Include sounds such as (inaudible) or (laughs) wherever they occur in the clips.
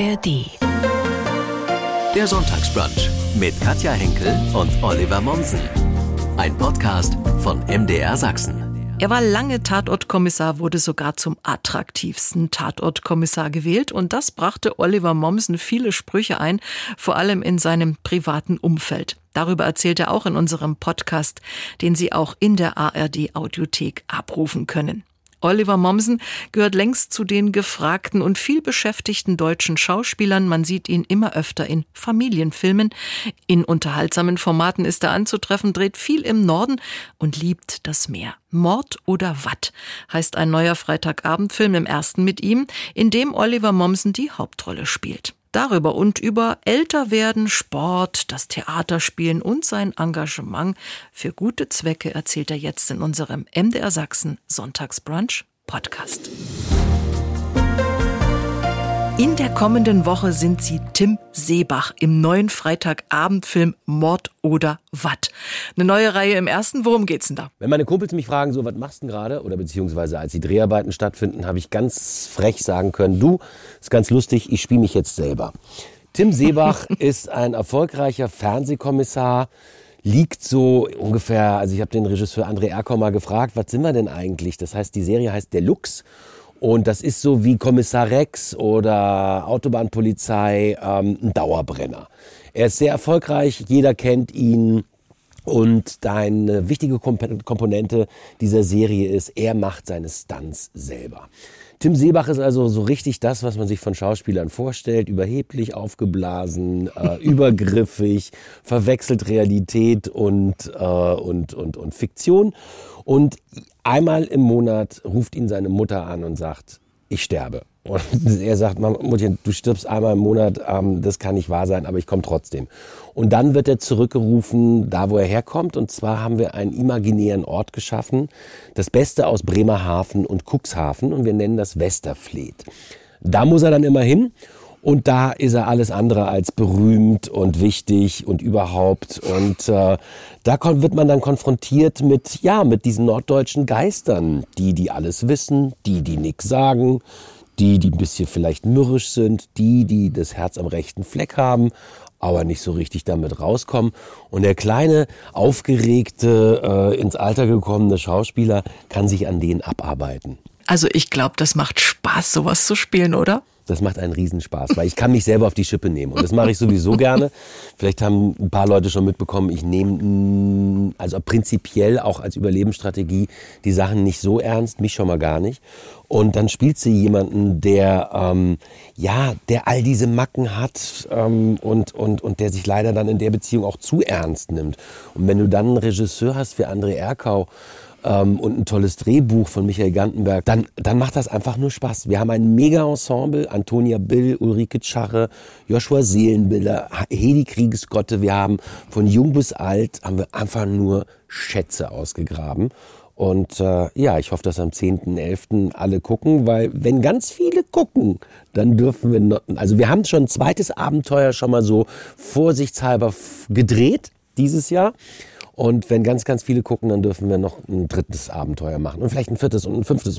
ARD. Der Sonntagsbrunch mit Katja Henkel und Oliver Mommsen. Ein Podcast von MDR Sachsen. Er war lange Tatortkommissar, wurde sogar zum attraktivsten Tatortkommissar gewählt und das brachte Oliver Mommsen viele Sprüche ein, vor allem in seinem privaten Umfeld. Darüber erzählt er auch in unserem Podcast, den Sie auch in der ARD Audiothek abrufen können. Oliver Mommsen gehört längst zu den gefragten und viel beschäftigten deutschen Schauspielern. Man sieht ihn immer öfter in Familienfilmen. In unterhaltsamen Formaten ist er anzutreffen, dreht viel im Norden und liebt das Meer. Mord oder Watt heißt ein neuer Freitagabendfilm im ersten mit ihm, in dem Oliver Mommsen die Hauptrolle spielt. Darüber und über Älterwerden, Sport, das Theaterspielen und sein Engagement für gute Zwecke erzählt er jetzt in unserem MDR Sachsen Sonntagsbrunch Podcast. In der kommenden Woche sind sie Tim Seebach im neuen Freitagabendfilm Mord oder Watt. Eine neue Reihe im ersten. Worum geht's denn da? Wenn meine Kumpels mich fragen, so was machst du denn gerade? Oder beziehungsweise als die Dreharbeiten stattfinden, habe ich ganz frech sagen können, du, ist ganz lustig, ich spiele mich jetzt selber. Tim Seebach (laughs) ist ein erfolgreicher Fernsehkommissar, liegt so ungefähr, also ich habe den Regisseur André Erkau mal gefragt, was sind wir denn eigentlich? Das heißt, die Serie heißt Deluxe und das ist so wie Kommissar Rex oder Autobahnpolizei ähm, ein Dauerbrenner. Er ist sehr erfolgreich, jeder kennt ihn. Und eine wichtige Komponente dieser Serie ist, er macht seine Stunts selber. Tim Seebach ist also so richtig das, was man sich von Schauspielern vorstellt. Überheblich, aufgeblasen, äh, (laughs) übergriffig, verwechselt Realität und, äh, und, und, und Fiktion. Und einmal im Monat ruft ihn seine Mutter an und sagt, ich sterbe. Und (laughs) er sagt, Mutter, du stirbst einmal im Monat, ähm, das kann nicht wahr sein, aber ich komme trotzdem. Und dann wird er zurückgerufen, da wo er herkommt. Und zwar haben wir einen imaginären Ort geschaffen, das Beste aus Bremerhaven und Cuxhaven. Und wir nennen das Westerfleet. Da muss er dann immer hin. Und da ist er alles andere als berühmt und wichtig und überhaupt. Und äh, da wird man dann konfrontiert mit, ja, mit diesen norddeutschen Geistern. Die, die alles wissen, die, die nichts sagen, die, die ein bisschen vielleicht mürrisch sind, die, die das Herz am rechten Fleck haben, aber nicht so richtig damit rauskommen. Und der kleine, aufgeregte, äh, ins Alter gekommene Schauspieler kann sich an denen abarbeiten. Also ich glaube, das macht Spaß, sowas zu spielen, oder? Das macht einen Riesenspaß, weil ich kann mich selber auf die Schippe nehmen. Und das mache ich sowieso gerne. Vielleicht haben ein paar Leute schon mitbekommen, ich nehme mm, also prinzipiell auch als Überlebensstrategie die Sachen nicht so ernst, mich schon mal gar nicht. Und dann spielt sie jemanden, der ähm, ja, der all diese Macken hat ähm, und, und, und der sich leider dann in der Beziehung auch zu ernst nimmt. Und wenn du dann einen Regisseur hast wie André Erkau, ähm, und ein tolles Drehbuch von Michael Gantenberg, dann, dann macht das einfach nur Spaß. Wir haben ein Mega-Ensemble, Antonia Bill, Ulrike Tschache, Joshua Seelenbilder, Hedi Kriegsgotte. Wir haben von jung bis alt, haben wir einfach nur Schätze ausgegraben. Und äh, ja, ich hoffe, dass am 10.11. alle gucken, weil wenn ganz viele gucken, dann dürfen wir noch, also wir haben schon ein zweites Abenteuer schon mal so vorsichtshalber gedreht dieses Jahr. Und wenn ganz, ganz viele gucken, dann dürfen wir noch ein drittes Abenteuer machen. Und vielleicht ein viertes und ein fünftes.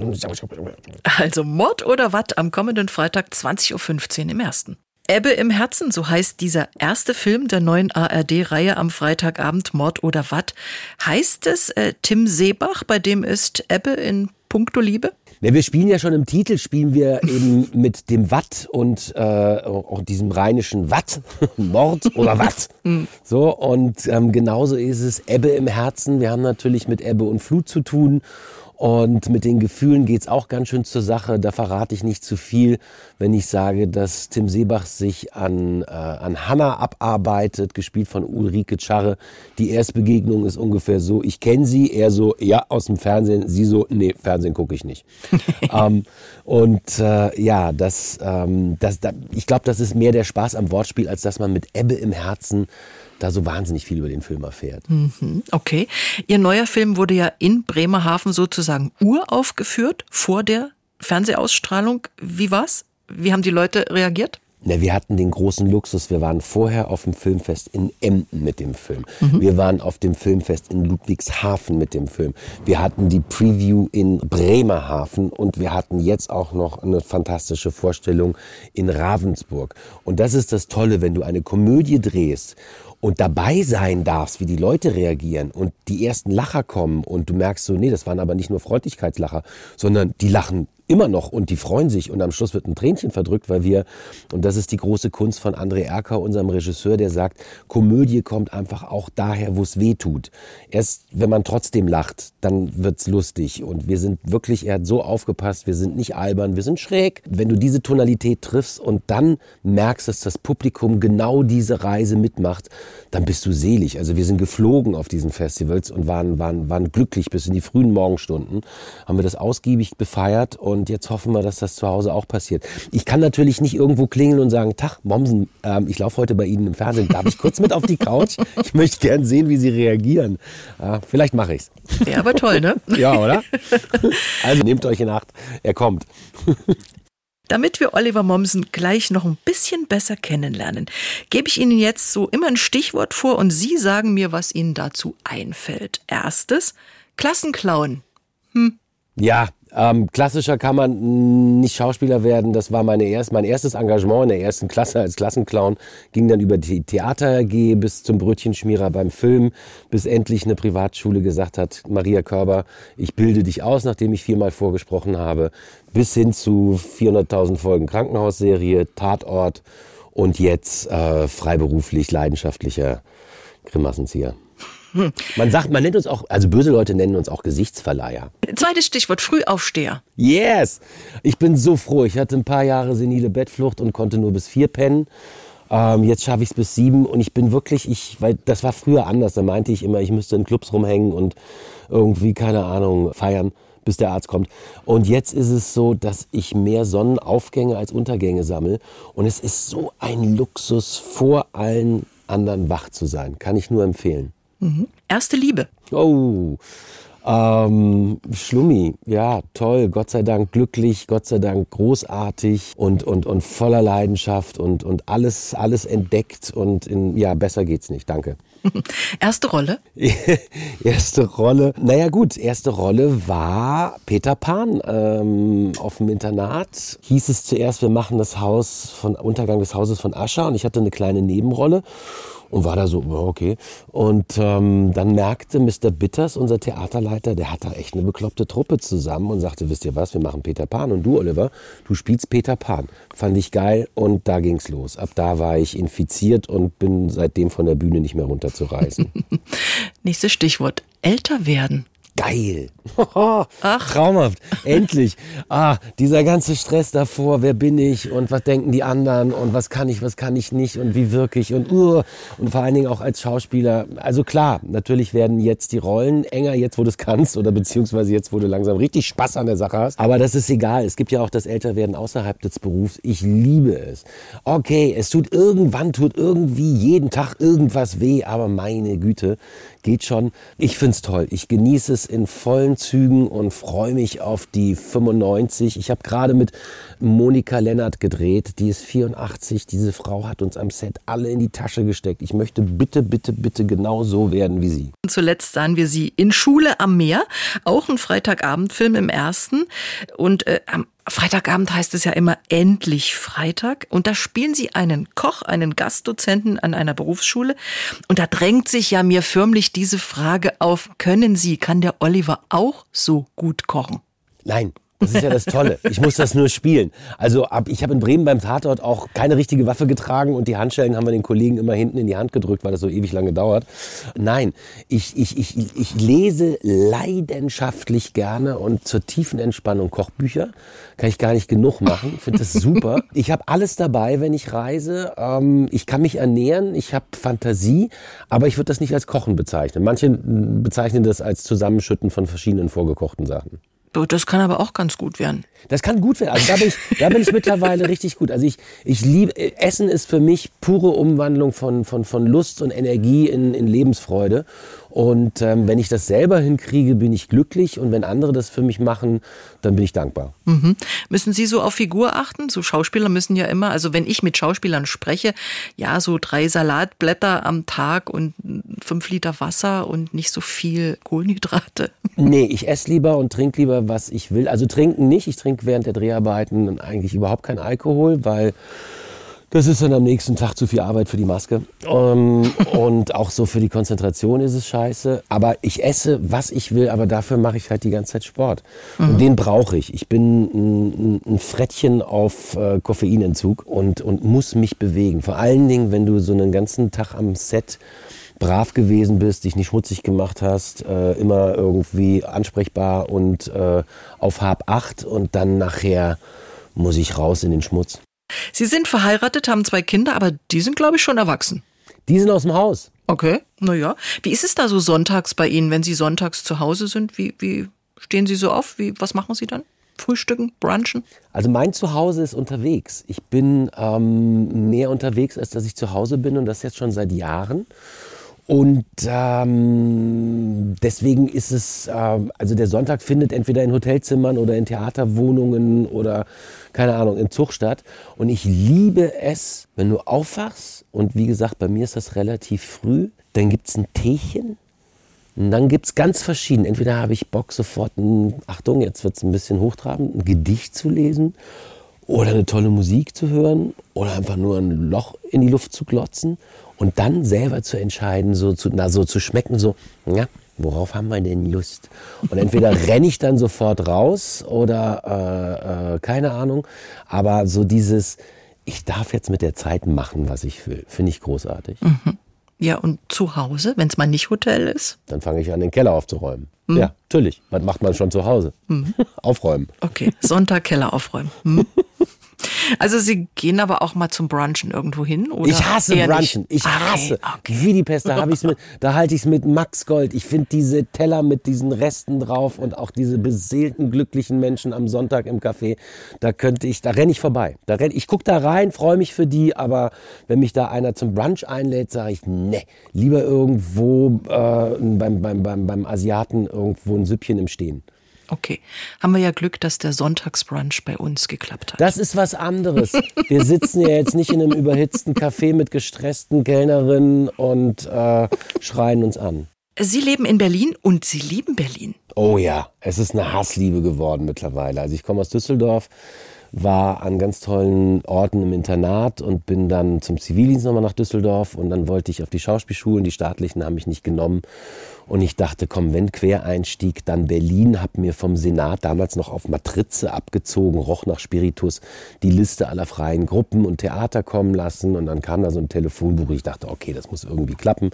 Also Mord oder Watt am kommenden Freitag 20.15 Uhr im ersten. Ebbe im Herzen, so heißt dieser erste Film der neuen ARD-Reihe am Freitagabend Mord oder Watt. Heißt es äh, Tim Seebach, bei dem ist Ebbe in puncto Liebe? Ja, wir spielen ja schon im Titel, spielen wir eben mit dem Watt und äh, auch diesem rheinischen Watt, (laughs) Mord oder Watt. Mhm. so, und ähm, genauso ist es Ebbe im Herzen. Wir haben natürlich mit Ebbe und Flut zu tun. Und mit den Gefühlen geht's auch ganz schön zur Sache. Da verrate ich nicht zu viel, wenn ich sage, dass Tim Seebach sich an, äh, an Hanna abarbeitet, gespielt von Ulrike Czarre. Die Erstbegegnung ist ungefähr so, ich kenne sie, er so, ja, aus dem Fernsehen, sie so, nee, Fernsehen gucke ich nicht. (laughs) ähm, und äh, ja, das, ähm, das, da, ich glaube, das ist mehr der Spaß am Wortspiel, als dass man mit Ebbe im Herzen da so wahnsinnig viel über den Film erfährt. Mhm, okay. Ihr neuer Film wurde ja in Bremerhaven sozusagen uraufgeführt vor der Fernsehausstrahlung. Wie war's? Wie haben die Leute reagiert? Na, wir hatten den großen Luxus. Wir waren vorher auf dem Filmfest in Emden mit dem Film. Mhm. Wir waren auf dem Filmfest in Ludwigshafen mit dem Film. Wir hatten die Preview in Bremerhaven und wir hatten jetzt auch noch eine fantastische Vorstellung in Ravensburg. Und das ist das Tolle, wenn du eine Komödie drehst und dabei sein darfst, wie die Leute reagieren und die ersten Lacher kommen und du merkst so, nee, das waren aber nicht nur Freundlichkeitslacher, sondern die lachen immer noch und die freuen sich und am Schluss wird ein Tränchen verdrückt, weil wir, und das ist die große Kunst von André Erker, unserem Regisseur, der sagt, Komödie kommt einfach auch daher, wo es weh tut. Erst wenn man trotzdem lacht, dann wird's lustig und wir sind wirklich, er hat so aufgepasst, wir sind nicht albern, wir sind schräg. Wenn du diese Tonalität triffst und dann merkst, dass das Publikum genau diese Reise mitmacht, dann bist du selig. Also wir sind geflogen auf diesen Festivals und waren, waren, waren glücklich bis in die frühen Morgenstunden, haben wir das ausgiebig befeiert und und jetzt hoffen wir, dass das zu Hause auch passiert. Ich kann natürlich nicht irgendwo klingeln und sagen, Tag, Momsen, ähm, ich laufe heute bei Ihnen im Fernsehen. Darf ich kurz mit auf die Couch? (laughs) Ich möchte gern sehen, wie Sie reagieren. Ja, vielleicht mache ich's. Ja, aber toll, ne? ja, oder? Also nehmt euch in Acht, er kommt. Damit wir Oliver Mommsen gleich noch ein bisschen besser kennenlernen, gebe ich Ihnen jetzt so immer ein Stichwort vor und Sie sagen mir, was Ihnen dazu einfällt. Erstes, Klassenclown. Hm. Ja, ähm, klassischer kann man nicht Schauspieler werden. Das war meine erst, mein erstes Engagement in der ersten Klasse als Klassenclown. Ging dann über die Theater AG bis zum Brötchenschmierer beim Film, bis endlich eine Privatschule gesagt hat, Maria Körber, ich bilde dich aus, nachdem ich viermal vorgesprochen habe, bis hin zu 400.000 Folgen Krankenhausserie, Tatort und jetzt äh, freiberuflich leidenschaftlicher Grimassenzieher. (laughs) Man sagt, man nennt uns auch, also böse Leute nennen uns auch Gesichtsverleiher. Zweites Stichwort, Frühaufsteher. Yes! Ich bin so froh. Ich hatte ein paar Jahre senile Bettflucht und konnte nur bis vier pennen. Ähm, jetzt schaffe ich es bis sieben und ich bin wirklich, ich, weil das war früher anders. Da meinte ich immer, ich müsste in Clubs rumhängen und irgendwie, keine Ahnung, feiern bis der Arzt kommt. Und jetzt ist es so, dass ich mehr Sonnenaufgänge als Untergänge sammle. Und es ist so ein Luxus, vor allen anderen wach zu sein. Kann ich nur empfehlen. Mhm. Erste Liebe. Oh, ähm, Schlummi, ja, toll, Gott sei Dank glücklich, Gott sei Dank großartig und, und, und voller Leidenschaft und, und alles, alles entdeckt und in, ja, besser geht's nicht, danke. (laughs) Erste Rolle? (laughs) erste Rolle, naja gut, erste Rolle war Peter Pan ähm, auf dem Internat. Hieß es zuerst, wir machen das Haus von Untergang des Hauses von Ascher und ich hatte eine kleine Nebenrolle und war da so, okay. Und ähm, dann merkte Mr. Bitters, unser Theaterleiter, der hat da echt eine bekloppte Truppe zusammen und sagte, wisst ihr was, wir machen Peter Pan. Und du, Oliver, du spielst Peter Pan. Fand ich geil und da ging's los. Ab da war ich infiziert und bin seitdem von der Bühne nicht mehr runterzureißen. (laughs) Nächstes Stichwort, älter werden. Geil. (laughs) Ach. Traumhaft. Endlich. Ah, dieser ganze Stress davor, wer bin ich und was denken die anderen und was kann ich, was kann ich nicht und wie wirklich und uh, und vor allen Dingen auch als Schauspieler. Also klar, natürlich werden jetzt die Rollen enger, jetzt wo du es kannst oder beziehungsweise jetzt wo du langsam richtig Spaß an der Sache hast. Aber das ist egal. Es gibt ja auch das Älterwerden außerhalb des Berufs. Ich liebe es. Okay, es tut irgendwann, tut irgendwie jeden Tag irgendwas weh, aber meine Güte, geht schon. Ich find's toll. Ich genieße es in vollen Zügen und freue mich auf die 95. Ich habe gerade mit Monika Lennart gedreht. Die ist 84. Diese Frau hat uns am Set alle in die Tasche gesteckt. Ich möchte bitte, bitte, bitte genau so werden wie sie. Und zuletzt sahen wir sie in Schule am Meer. Auch ein Freitagabendfilm im ersten. Und äh, am Freitagabend heißt es ja immer endlich Freitag. Und da spielen sie einen Koch, einen Gastdozenten an einer Berufsschule. Und da drängt sich ja mir förmlich diese Frage auf, können Sie, kann der Oliver auch so gut kochen? Nein, das ist ja das Tolle. Ich muss das nur spielen. Also ab, ich habe in Bremen beim Tatort auch keine richtige Waffe getragen und die Handschellen haben wir den Kollegen immer hinten in die Hand gedrückt, weil das so ewig lange dauert. Nein, ich, ich, ich, ich lese leidenschaftlich gerne und zur tiefen Entspannung Kochbücher. Kann ich gar nicht genug machen. Ich finde das super. (laughs) Ich habe alles dabei, wenn ich reise. Ähm, ich kann mich ernähren, ich habe Fantasie, aber ich würde das nicht als Kochen bezeichnen. Manche bezeichnen das als Zusammenschütten von verschiedenen vorgekochten Sachen. Das kann aber auch ganz gut werden. Das kann gut werden. Also da bin ich, da bin ich (laughs) mittlerweile richtig gut. Also ich, ich liebe, Essen ist für mich pure Umwandlung von, von, von Lust und Energie in, in Lebensfreude. Und ähm, wenn ich das selber hinkriege, bin ich glücklich. Und wenn andere das für mich machen, dann bin ich dankbar. Mhm. Müssen Sie so auf Figur achten? So Schauspieler müssen ja immer, also wenn ich mit Schauspielern spreche, ja, so drei Salatblätter am Tag und fünf Liter Wasser und nicht so viel Kohlenhydrate. (laughs) Nee, ich esse lieber und trinke lieber, was ich will. Also trinken nicht. Ich trinke während der Dreharbeiten eigentlich überhaupt keinen Alkohol, weil das ist dann am nächsten Tag zu viel Arbeit für die Maske. Ähm, und auch so für die Konzentration ist es scheiße. Aber ich esse, was ich will, aber dafür mache ich halt die ganze Zeit Sport. Mhm. Und den brauche ich. Ich bin ein, ein Frettchen auf äh, Koffeinentzug und, und muss mich bewegen. Vor allen Dingen, wenn du so einen ganzen Tag am Set brav gewesen bist, dich nicht schmutzig gemacht hast, äh, immer irgendwie ansprechbar und äh, auf Hab acht und dann nachher muss ich raus in den Schmutz. Sie sind verheiratet, haben zwei Kinder, aber die sind, glaube ich, schon erwachsen. Die sind aus dem Haus. Okay, naja. Wie ist es da so sonntags bei Ihnen, wenn Sie sonntags zu Hause sind? Wie, wie stehen Sie so auf? Wie, was machen Sie dann? Frühstücken, brunchen? Also mein Zuhause ist unterwegs. Ich bin ähm, mehr unterwegs, als dass ich zu Hause bin und das jetzt schon seit Jahren. Und ähm, deswegen ist es, äh, also der Sonntag findet entweder in Hotelzimmern oder in Theaterwohnungen oder keine Ahnung, im Zug statt. Und ich liebe es, wenn du aufwachst und wie gesagt, bei mir ist das relativ früh, dann gibt es ein Teechen. Und dann gibt es ganz verschieden. Entweder habe ich Bock, sofort ein, Achtung, jetzt wird es ein bisschen hochtrabend, ein Gedicht zu lesen oder eine tolle Musik zu hören oder einfach nur ein Loch in die Luft zu glotzen und dann selber zu entscheiden, so zu, na, so zu schmecken, so, ja, worauf haben wir denn Lust? Und entweder (laughs) renne ich dann sofort raus oder äh, äh, keine Ahnung, aber so dieses, ich darf jetzt mit der Zeit machen, was ich will, finde ich großartig. Mhm. Ja, und zu Hause, wenn es mal nicht Hotel ist? Dann fange ich an, den Keller aufzuräumen. Mhm. Ja, natürlich. Was macht man schon zu Hause? Mhm. (laughs) Aufräumen. Okay, Sonntag Keller aufräumen. (laughs) Also Sie gehen aber auch mal zum Brunchen irgendwo hin, oder? Ich hasse Brunchen. Ich hasse. Okay, okay. Wie die Pest. Da habe ich's mit, (laughs) da halte ich es mit Max Gold. Ich finde diese Teller mit diesen Resten drauf und auch diese beseelten, glücklichen Menschen am Sonntag im Café, da könnte ich, da renne ich vorbei. Da renn, ich gucke da rein, freue mich für die, aber wenn mich da einer zum Brunch einlädt, sage ich, ne, lieber irgendwo äh, beim, beim, beim, beim Asiaten irgendwo ein Süppchen im Stehen. Okay. Haben wir ja Glück, dass der Sonntagsbrunch bei uns geklappt hat. Das ist was anderes. Wir sitzen ja jetzt nicht in einem überhitzten Café mit gestressten Kellnerinnen und äh, schreien uns an. Sie leben in Berlin und Sie lieben Berlin. Oh ja, es ist eine Hassliebe geworden mittlerweile. Also ich komme aus Düsseldorf, war an ganz tollen Orten im Internat und bin dann zum Zivildienst nochmal nach Düsseldorf und dann wollte ich auf die Schauspielschulen, die staatlichen haben mich nicht genommen. Und ich dachte, komm, wenn Quereinstieg, dann Berlin, hab mir vom Senat damals noch auf Matrize abgezogen, roch nach Spiritus, die Liste aller freien Gruppen und Theater kommen lassen. Und dann kam da so ein Telefonbuch, ich dachte, okay, das muss irgendwie klappen,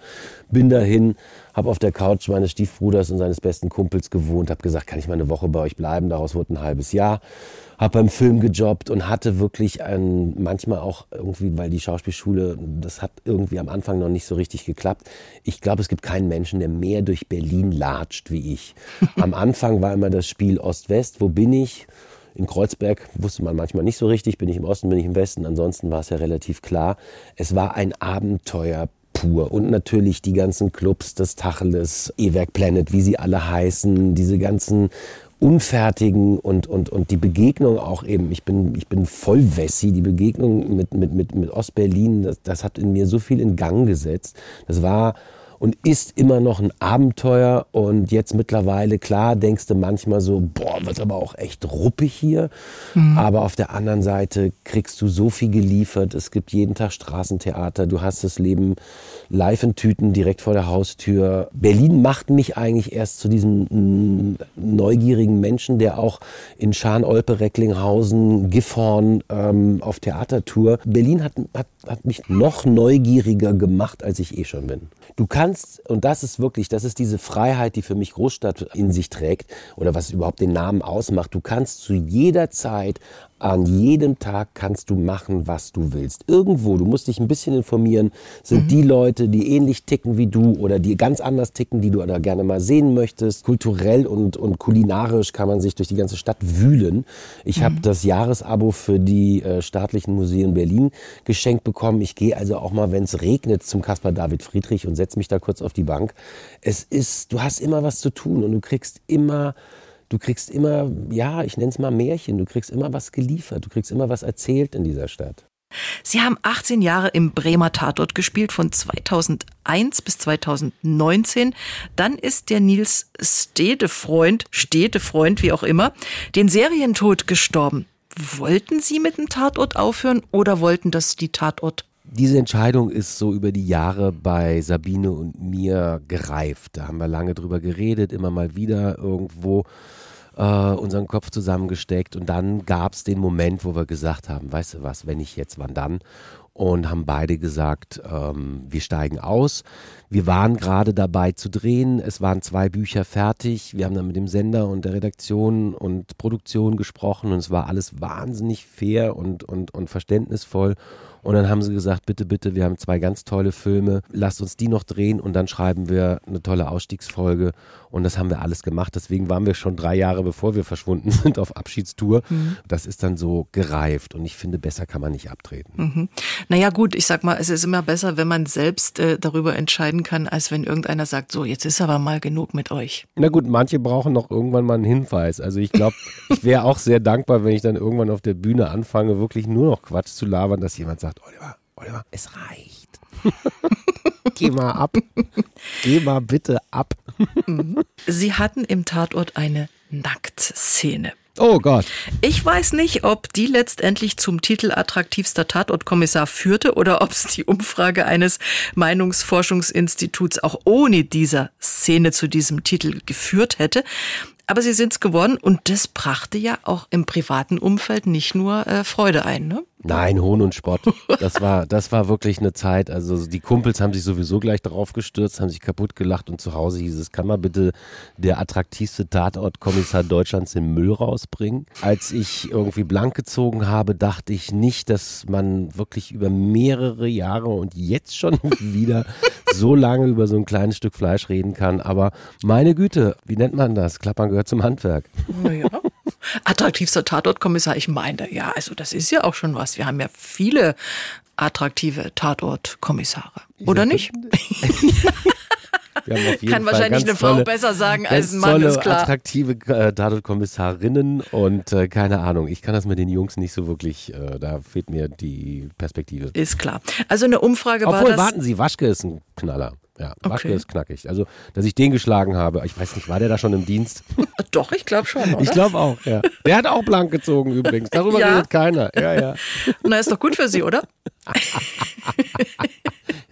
bin dahin, habe auf der Couch meines Stiefbruders und seines besten Kumpels gewohnt, habe gesagt, kann ich mal eine Woche bei euch bleiben, daraus wurde ein halbes Jahr habe beim Film gejobbt und hatte wirklich ein, manchmal auch irgendwie, weil die Schauspielschule, das hat irgendwie am Anfang noch nicht so richtig geklappt. Ich glaube, es gibt keinen Menschen, der mehr durch Berlin latscht wie ich. (laughs) Am Anfang war immer das Spiel Ost-West, wo bin ich? In Kreuzberg wusste man manchmal nicht so richtig, bin ich im Osten, bin ich im Westen. Ansonsten war es ja relativ klar. Es war ein Abenteuer pur. Und natürlich die ganzen Clubs, das Tacheles, E-Werk Planet, wie sie alle heißen, diese ganzen Unfertigen und, und, und die Begegnung auch eben, ich bin, ich bin voll Wessi, die Begegnung mit, mit, mit, mit Ostberlin, das, das hat in mir so viel in Gang gesetzt. Das war und ist immer noch ein Abenteuer. Und jetzt mittlerweile, klar, denkst du manchmal so, boah, wird aber auch echt ruppig hier. Mhm. Aber auf der anderen Seite kriegst du so viel geliefert. Es gibt jeden Tag Straßentheater. Du hast das Leben live in Tüten direkt vor der Haustür. Berlin macht mich eigentlich erst zu diesem mm, neugierigen Menschen, der auch in Scharnolpe, Recklinghausen, Gifhorn ähm, auf Theatertour. Berlin hat, hat, hat mich noch neugieriger gemacht, als ich eh schon bin. Du kannst, und das ist wirklich, das ist diese Freiheit, die für mich Großstadt in sich trägt oder was überhaupt den Namen ausmacht. Du kannst zu jeder Zeit an jedem Tag kannst du machen, was du willst. Irgendwo, du musst dich ein bisschen informieren, sind mhm. die Leute, die ähnlich ticken wie du oder die ganz anders ticken, die du da gerne mal sehen möchtest. Kulturell und, und kulinarisch kann man sich durch die ganze Stadt wühlen. Ich mhm. habe das Jahresabo für die äh, staatlichen Museen Berlin geschenkt bekommen. Ich gehe also auch mal, wenn es regnet, zum Caspar David Friedrich und setze mich da kurz auf die Bank. Es ist, du hast immer was zu tun und du kriegst immer du kriegst immer, ja, ich nenne es mal Märchen, du kriegst immer was geliefert, du kriegst immer was erzählt in dieser Stadt. Sie haben 18 Jahre im Bremer Tatort gespielt, von 2001 bis 2019. Dann ist der Nils Stedefreund, Städtefreund, wie auch immer, den Serientod gestorben. Wollten Sie mit dem Tatort aufhören oder wollten das die Tatort diese Entscheidung ist so über die Jahre bei Sabine und mir gereift. Da haben wir lange drüber geredet, immer mal wieder irgendwo äh, unseren Kopf zusammengesteckt und dann gab es den Moment, wo wir gesagt haben, weißt du was, wenn nicht jetzt, wann dann? Und haben beide gesagt, ähm, wir steigen aus. Wir waren gerade dabei zu drehen. Es waren zwei Bücher fertig. Wir haben dann mit dem Sender und der Redaktion und Produktion gesprochen und es war alles wahnsinnig fair und, und, und verständnisvoll. Und dann haben sie gesagt, bitte, bitte, wir haben zwei ganz tolle Filme, lasst uns die noch drehen und dann schreiben wir eine tolle Ausstiegsfolge. Und das haben wir alles gemacht. Deswegen waren wir schon drei Jahre, bevor wir verschwunden (laughs) sind, auf Abschiedstour. Mhm. Das ist dann so gereift und ich finde, besser kann man nicht abtreten. Mhm. Naja gut, ich sag mal, es ist immer besser, wenn man selbst äh, darüber entscheiden kann, als wenn irgendeiner sagt, so, jetzt ist aber mal genug mit euch. Na gut, manche brauchen noch irgendwann mal einen Hinweis. Also ich glaube, (laughs) ich wäre auch sehr dankbar, wenn ich dann irgendwann auf der Bühne anfange, wirklich nur noch Quatsch zu labern, dass jemand sagt, sagt, Oliver, Oliver, es reicht. (laughs) Geh mal ab. Geh mal bitte ab. Sie hatten im Tatort eine Nacktszene. Oh Gott. Ich weiß nicht, ob die letztendlich zum Titel attraktivster Tatortkommissar führte oder ob es die Umfrage eines Meinungsforschungsinstituts auch ohne dieser Szene zu diesem Titel geführt hätte. Aber sie sind es geworden und das brachte ja auch im privaten Umfeld nicht nur äh, Freude ein, ne? Nein, Hohn und Spott. (laughs) Das war, das war wirklich eine Zeit. Also die Kumpels haben sich sowieso gleich darauf gestürzt, haben sich kaputt gelacht und zu Hause hieß es, kann man bitte der attraktivste Tatortkommissar Deutschlands den Müll rausbringen? Als ich irgendwie blank gezogen habe, dachte ich nicht, dass man wirklich über mehrere Jahre und jetzt schon (laughs) wieder so lange über so ein kleines Stück Fleisch reden kann. Aber meine Güte, wie nennt man das? Klappern gehört zum Handwerk. Naja. Attraktivster Tatortkommissar, ich meine, ja, also das ist ja auch schon was. Wir haben ja viele attraktive Tatortkommissare, oder nicht? (laughs) Kann wahrscheinlich eine Frau besser sagen als ein Mann, tolle, ist klar. attraktive äh, Tatortkommissarinnen und äh, keine Ahnung, ich kann das mit den Jungs nicht so wirklich, äh, da fehlt mir die Perspektive. Ist klar. Also eine Umfrage Obwohl, war das... warten Sie, Waschke ist ein Knaller. Ja, Waschke okay. ist knackig. Also, dass ich den geschlagen habe, ich weiß nicht, war der da schon im Dienst? (laughs) Doch, ich glaube schon. Oder? Ich glaube auch, ja. Der hat auch blank gezogen übrigens. Darüber ja. redet keiner. Ja, ja. (laughs) Na, ist doch gut für Sie, oder? (laughs)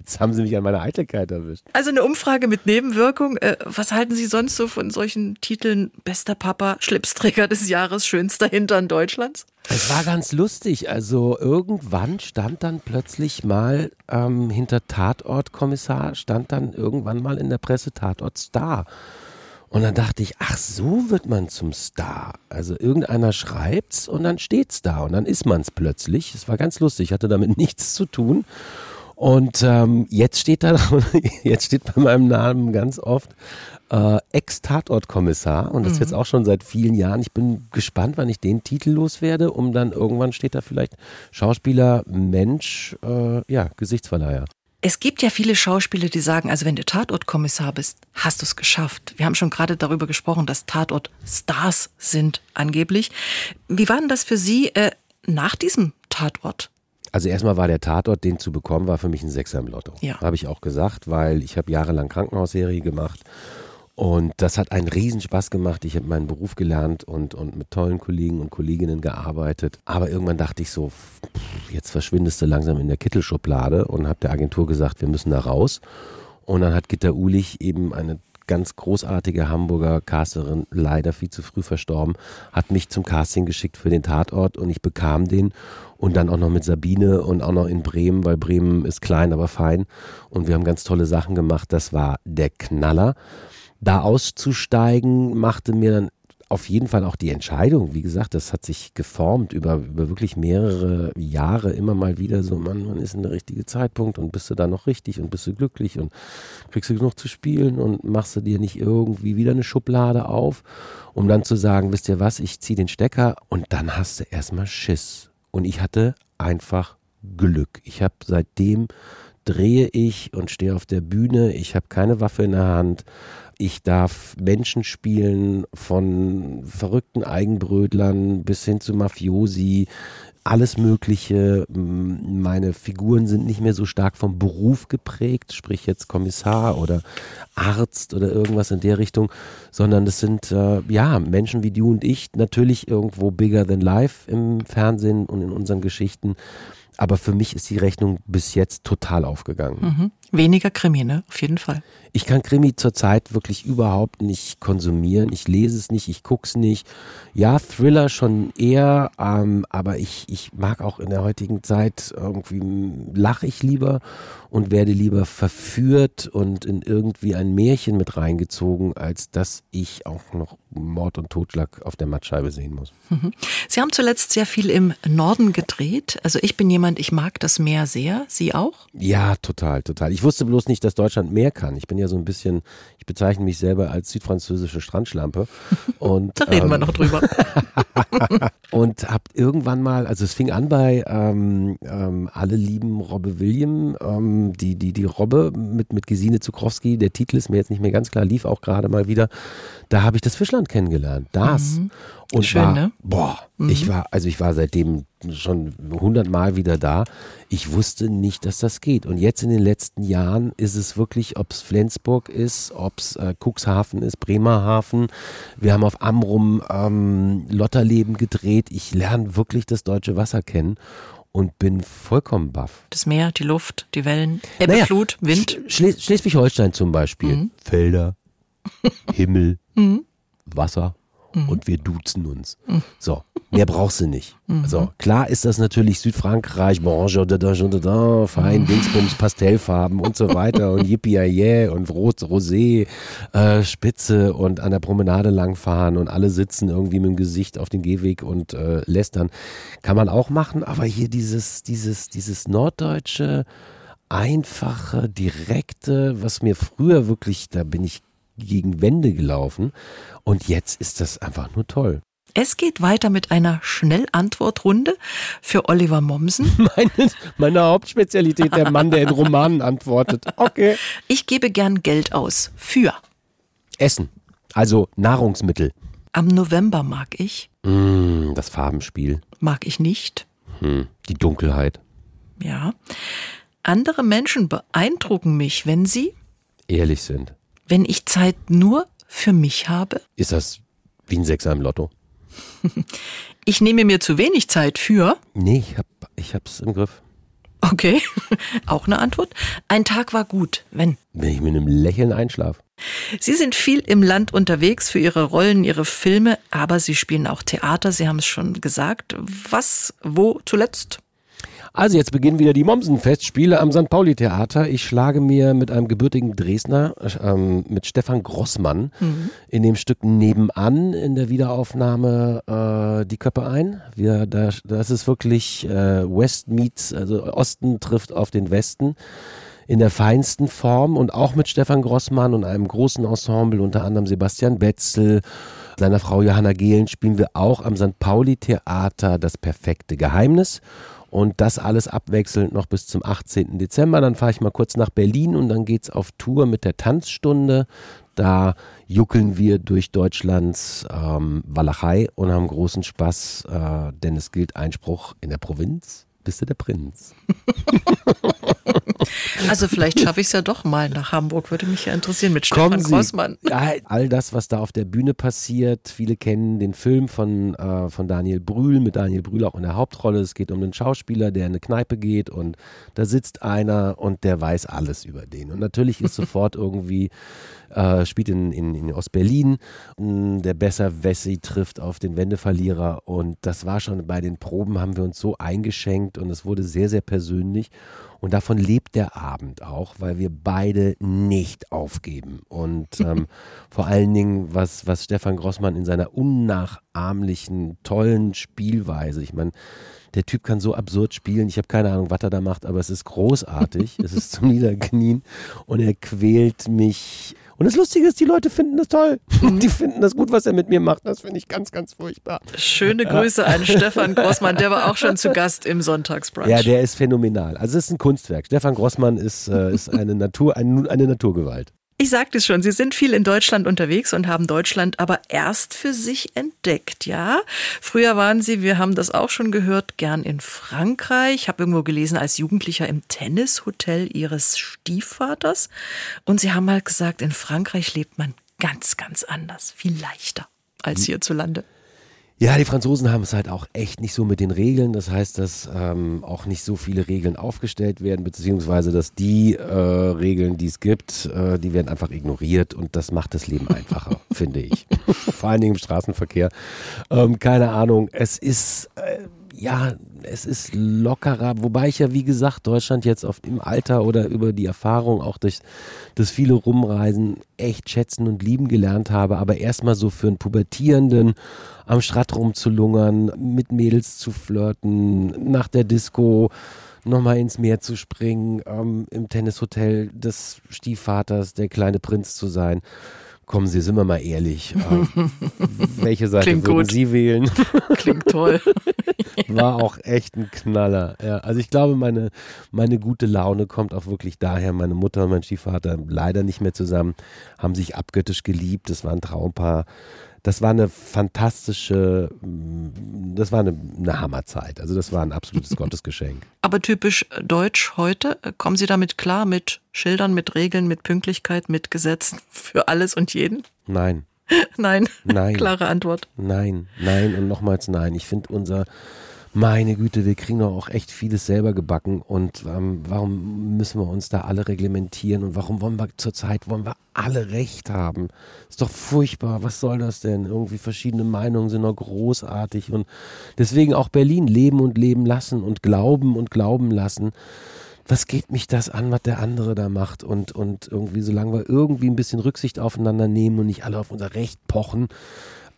Jetzt haben Sie mich an meiner Eitelkeit erwischt. Also eine Umfrage mit Nebenwirkung. Äh, was halten Sie sonst so von solchen Titeln? Bester Papa, Schlipsträger des Jahres, schönster Hintern Deutschlands? Es war ganz lustig. Also irgendwann stand dann plötzlich mal ähm, hinter Tatortkommissar, stand dann irgendwann mal in der Presse Tatortstar. Und dann dachte ich, ach, so wird man zum Star. Also irgendeiner schreibt's und dann steht's da und dann ist man's plötzlich. Es war ganz lustig, hatte damit nichts zu tun. Und ähm, jetzt steht da, (laughs) jetzt steht bei meinem Namen ganz oft äh, Ex-Tatortkommissar und das mhm. jetzt auch schon seit vielen Jahren. Ich bin gespannt, wann ich den Titel loswerde, um dann irgendwann steht da vielleicht Schauspieler, Mensch, äh, ja, Gesichtsverleiher. Es gibt ja viele Schauspieler, die sagen, also wenn du Tatortkommissar bist, hast du es geschafft. Wir haben schon gerade darüber gesprochen, dass Tatort-Stars sind angeblich. Wie war denn das für Sie äh, nach diesem Tatort? Also erstmal war der Tatort, den zu bekommen, war für mich ein Sechser im Lotto. Ja. Habe ich auch gesagt, weil ich habe jahrelang Krankenhausserie gemacht und das hat einen Riesenspaß gemacht. Ich habe meinen Beruf gelernt und, und mit tollen Kollegen und Kolleginnen gearbeitet. Aber irgendwann dachte ich so, jetzt verschwindest du langsam in der Kittelschublade und habe der Agentur gesagt, wir müssen da raus. Und dann hat Gitter Ulich eben eine ganz großartige Hamburger Casterin, leider viel zu früh verstorben, hat mich zum Casting geschickt für den Tatort und ich bekam den und dann auch noch mit Sabine und auch noch in Bremen, weil Bremen ist klein, aber fein und wir haben ganz tolle Sachen gemacht. Das war der Knaller. Da auszusteigen machte mir dann auf jeden Fall auch die Entscheidung, wie gesagt, das hat sich geformt über, über wirklich mehrere Jahre. Immer mal wieder so, Mann, wann ist denn der richtige Zeitpunkt? Und bist du da noch richtig? Und bist du glücklich? Und kriegst du genug zu spielen? Und machst du dir nicht irgendwie wieder eine Schublade auf, um dann zu sagen, wisst ihr was, ich zieh den Stecker und dann hast du erstmal Schiss. Und ich hatte einfach Glück. Ich habe seitdem drehe ich und stehe auf der Bühne, ich habe keine Waffe in der Hand, ich darf Menschen spielen, von verrückten Eigenbrötlern bis hin zu Mafiosi, alles Mögliche. Meine Figuren sind nicht mehr so stark vom Beruf geprägt, sprich jetzt Kommissar oder Arzt oder irgendwas in der Richtung, sondern das sind äh, ja Menschen wie du und ich, natürlich irgendwo bigger than life im Fernsehen und in unseren Geschichten. Aber für mich ist die Rechnung bis jetzt total aufgegangen. Mhm. Weniger Krimi, ne? Auf jeden Fall. Ich kann Krimi zurzeit wirklich überhaupt nicht konsumieren. Ich lese es nicht, ich gucke es nicht. Ja, Thriller schon eher, ähm, aber ich, ich mag auch in der heutigen Zeit irgendwie lache ich lieber und werde lieber verführt und in irgendwie ein Märchen mit reingezogen, als dass ich auch noch Mord und Totschlag auf der Mattscheibe sehen muss. Mhm. Sie haben zuletzt sehr viel im Norden gedreht. Also ich bin jemand, ich mag das Meer sehr. Sie auch? Ja, total, total. Ich wusste bloß nicht, dass Deutschland mehr kann. Ich bin ja so ein bisschen, ich bezeichne mich selber als südfranzösische Strandschlampe. (laughs) Und, da reden ähm, wir noch drüber. (laughs) und habt irgendwann mal, also es fing an bei ähm, ähm, Alle lieben Robbe William, ähm, die, die, die Robbe mit, mit Gesine Zukrowski, der Titel ist mir jetzt nicht mehr ganz klar, lief auch gerade mal wieder. Da habe ich das Fischland kennengelernt. Das. Mhm. Und Schön, war, ne? Boah, mhm. ich war, also ich war seitdem schon hundertmal wieder da. Ich wusste nicht, dass das geht. Und jetzt in den letzten Jahren ist es wirklich, ob es Flensburg ist, ob es äh, Cuxhaven ist, Bremerhaven. Wir haben auf Amrum ähm, Lotterleben gedreht. Ich lerne wirklich das deutsche Wasser kennen und bin vollkommen baff. Das Meer, die Luft, die Wellen, Ebbe, naja, Flut, Wind. Schleswig Schleswig-Holstein zum Beispiel. Mhm. Felder, (laughs) Himmel, mhm. Wasser mhm. und wir duzen uns. Mhm. So, mehr brauchst du nicht. Mhm. So, klar ist das natürlich Südfrankreich, Bonjour, da, da, da, da, fein, mhm. Dingsbums, Pastellfarben und so weiter und yippie yeah und Rot, Rosé, äh, Spitze und an der Promenade langfahren und alle sitzen irgendwie mit dem Gesicht auf den Gehweg und äh, lästern. Kann man auch machen, aber hier dieses, dieses, dieses norddeutsche, einfache, direkte, was mir früher wirklich, da bin ich gegen Wände gelaufen. Und jetzt ist das einfach nur toll. Es geht weiter mit einer Schnellantwortrunde für Oliver Mommsen. (laughs) Meine, meine Hauptspezialität, der Mann, der in Romanen antwortet. Okay. Ich gebe gern Geld aus. Für Essen. Also Nahrungsmittel. Am November mag ich. Mm, das Farbenspiel. Mag ich nicht. Hm, die Dunkelheit. Ja. Andere Menschen beeindrucken mich, wenn sie ehrlich sind wenn ich Zeit nur für mich habe? Ist das wie ein Sechser im Lotto? (laughs) Ich nehme mir zu wenig Zeit für. Nee, ich, hab, ich hab's im Griff. Okay, (laughs) auch eine Antwort. Ein Tag war gut, wenn. Wenn ich mit einem Lächeln einschlafe. Sie sind viel im Land unterwegs für Ihre Rollen, Ihre Filme, aber Sie spielen auch Theater, Sie haben es schon gesagt. Was, wo zuletzt? Also jetzt beginnen wieder die Mommsen-Festspiele am St. Pauli-Theater. Ich schlage mir mit einem gebürtigen Dresdner, ähm, mit Stefan Grossmann, mhm. in dem Stück nebenan in der Wiederaufnahme äh, die Köppe ein. Wir, da, das ist wirklich äh, West meets, also Osten trifft auf den Westen in der feinsten Form und auch mit Stefan Grossmann und einem großen Ensemble, unter anderem Sebastian Betzel, seiner Frau Johanna Gehlen, spielen wir auch am St. Pauli Theater das perfekte Geheimnis. Und das alles abwechselnd noch bis zum 18. Dezember. Dann fahre ich mal kurz nach Berlin und dann geht es auf Tour mit der Tanzstunde. Da juckeln wir durch Deutschlands ähm, Walachei und haben großen Spaß, äh, denn es gilt Einspruch in der Provinz bist du der Prinz. (laughs) (laughs) Also vielleicht schaffe ich es ja doch mal nach Hamburg, würde mich ja interessieren mit Stefan Grossmann. Ja, all das, was da auf der Bühne passiert, viele kennen den Film von, äh, von Daniel Brühl, mit Daniel Brühl auch in der Hauptrolle. Es geht um einen Schauspieler, der in eine Kneipe geht und da sitzt einer und der weiß alles über den. Und natürlich ist (laughs) sofort irgendwie äh, spielt in, in, in Ostberlin. Der Besser Wessi trifft auf den Wendeverlierer und das war schon bei den Proben, haben wir uns so eingeschenkt und es wurde sehr, sehr persönlich. Und davon lebt der Abend auch, weil wir beide nicht aufgeben. Und (laughs) ähm, vor allen Dingen, was, was Stefan Grossmann in seiner unnachahmlichen, tollen Spielweise, ich meine, der Typ kann so absurd spielen. Ich habe keine Ahnung, was er da macht, aber es ist großartig. es ist zum (laughs) Niederknien und er quält mich und das Lustige ist, die Leute finden das toll. Mhm. Die finden das gut, was er mit mir macht. Das finde ich ganz, ganz furchtbar. Schöne Grüße an (laughs) Stefan Grossmann. Der war auch schon zu Gast im Sonntagsbrunch. Ja, der ist phänomenal. Also es ist ein Kunstwerk. Stefan Grossmann ist, äh, ist eine, Natur, eine, eine Naturgewalt. Ich sagte es schon, Sie sind viel in Deutschland unterwegs und haben Deutschland aber erst für sich entdeckt, ja? Früher waren Sie, wir haben das auch schon gehört, gern in Frankreich. Ich habe irgendwo gelesen, als Jugendlicher im Tennishotel Ihres Stiefvaters. Und Sie haben mal gesagt, in Frankreich lebt man ganz, ganz anders, viel leichter als hm. hierzulande. Ja, die Franzosen haben es halt auch echt nicht so mit den Regeln. Das heißt, dass ähm, auch nicht so viele Regeln aufgestellt werden, beziehungsweise dass die äh, Regeln, die es gibt, äh, die werden einfach ignoriert und das macht das Leben einfacher, (laughs) finde ich. Vor allen Dingen im Straßenverkehr. Ähm, keine Ahnung. Es ist äh, ja, es ist lockerer, wobei ich ja, wie gesagt, Deutschland jetzt auf im Alter oder über die Erfahrung auch durch das viele Rumreisen echt schätzen und lieben gelernt habe, aber erstmal so für einen Pubertierenden am Strand rumzulungern, mit Mädels zu flirten, nach der Disco nochmal ins Meer zu springen, ähm, im Tennishotel des Stiefvaters, der kleine Prinz zu sein. Kommen Sie, sind wir mal ehrlich. Ähm, (laughs) welche Seite Klingt würden gut. Sie wählen? (laughs) Klingt toll. (laughs) War auch echt ein Knaller. Ja, also ich glaube, meine, meine gute Laune kommt auch wirklich daher. Meine Mutter und mein Stiefvater leider nicht mehr zusammen, haben sich abgöttisch geliebt. Das war ein Traumpaar das war eine fantastische, das war eine, eine Hammerzeit. Also das war ein absolutes (laughs) Gottesgeschenk. Aber typisch deutsch heute, kommen Sie damit klar mit Schildern, mit Regeln, mit Pünktlichkeit, mit Gesetzen für alles und jeden? Nein. (laughs) nein. Nein. Klare Antwort. Nein, nein und nochmals nein. Ich finde unser meine Güte, wir kriegen doch auch echt vieles selber gebacken und ähm, warum müssen wir uns da alle reglementieren und warum wollen wir zurzeit, wollen wir alle Recht haben? Ist doch furchtbar, was soll das denn? Irgendwie verschiedene Meinungen sind doch großartig und deswegen auch Berlin leben und leben lassen und glauben und glauben lassen. Was geht mich das an, was der andere da macht und, und irgendwie, solange wir irgendwie ein bisschen Rücksicht aufeinander nehmen und nicht alle auf unser Recht pochen,